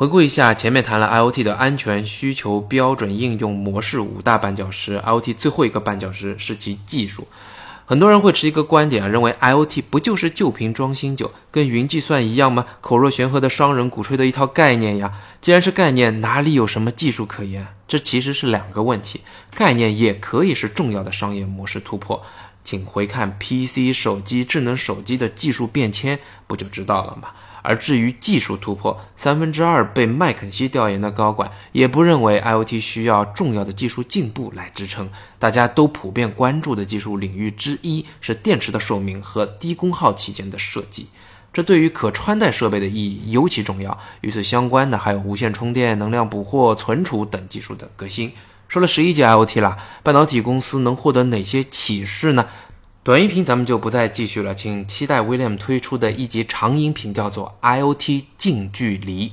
回顾一下，前面谈了 IoT 的安全需求、标准、应用模式五大绊脚石，IoT 最后一个绊脚石是其技术。很多人会持一个观点啊，认为 IoT 不就是旧瓶装新酒，跟云计算一样吗？口若悬河的商人鼓吹的一套概念呀。既然是概念，哪里有什么技术可言？这其实是两个问题。概念也可以是重要的商业模式突破。请回看 PC、手机、智能手机的技术变迁，不就知道了吗？而至于技术突破，三分之二被麦肯锡调研的高管也不认为 IoT 需要重要的技术进步来支撑。大家都普遍关注的技术领域之一是电池的寿命和低功耗期间的设计，这对于可穿戴设备的意义尤其重要。与此相关的还有无线充电、能量捕获、存储等技术的革新。说了十一节 IoT 了，半导体公司能获得哪些启示呢？短音频咱们就不再继续了，请期待 William 推出的一集长音频，叫做《IoT 近距离》。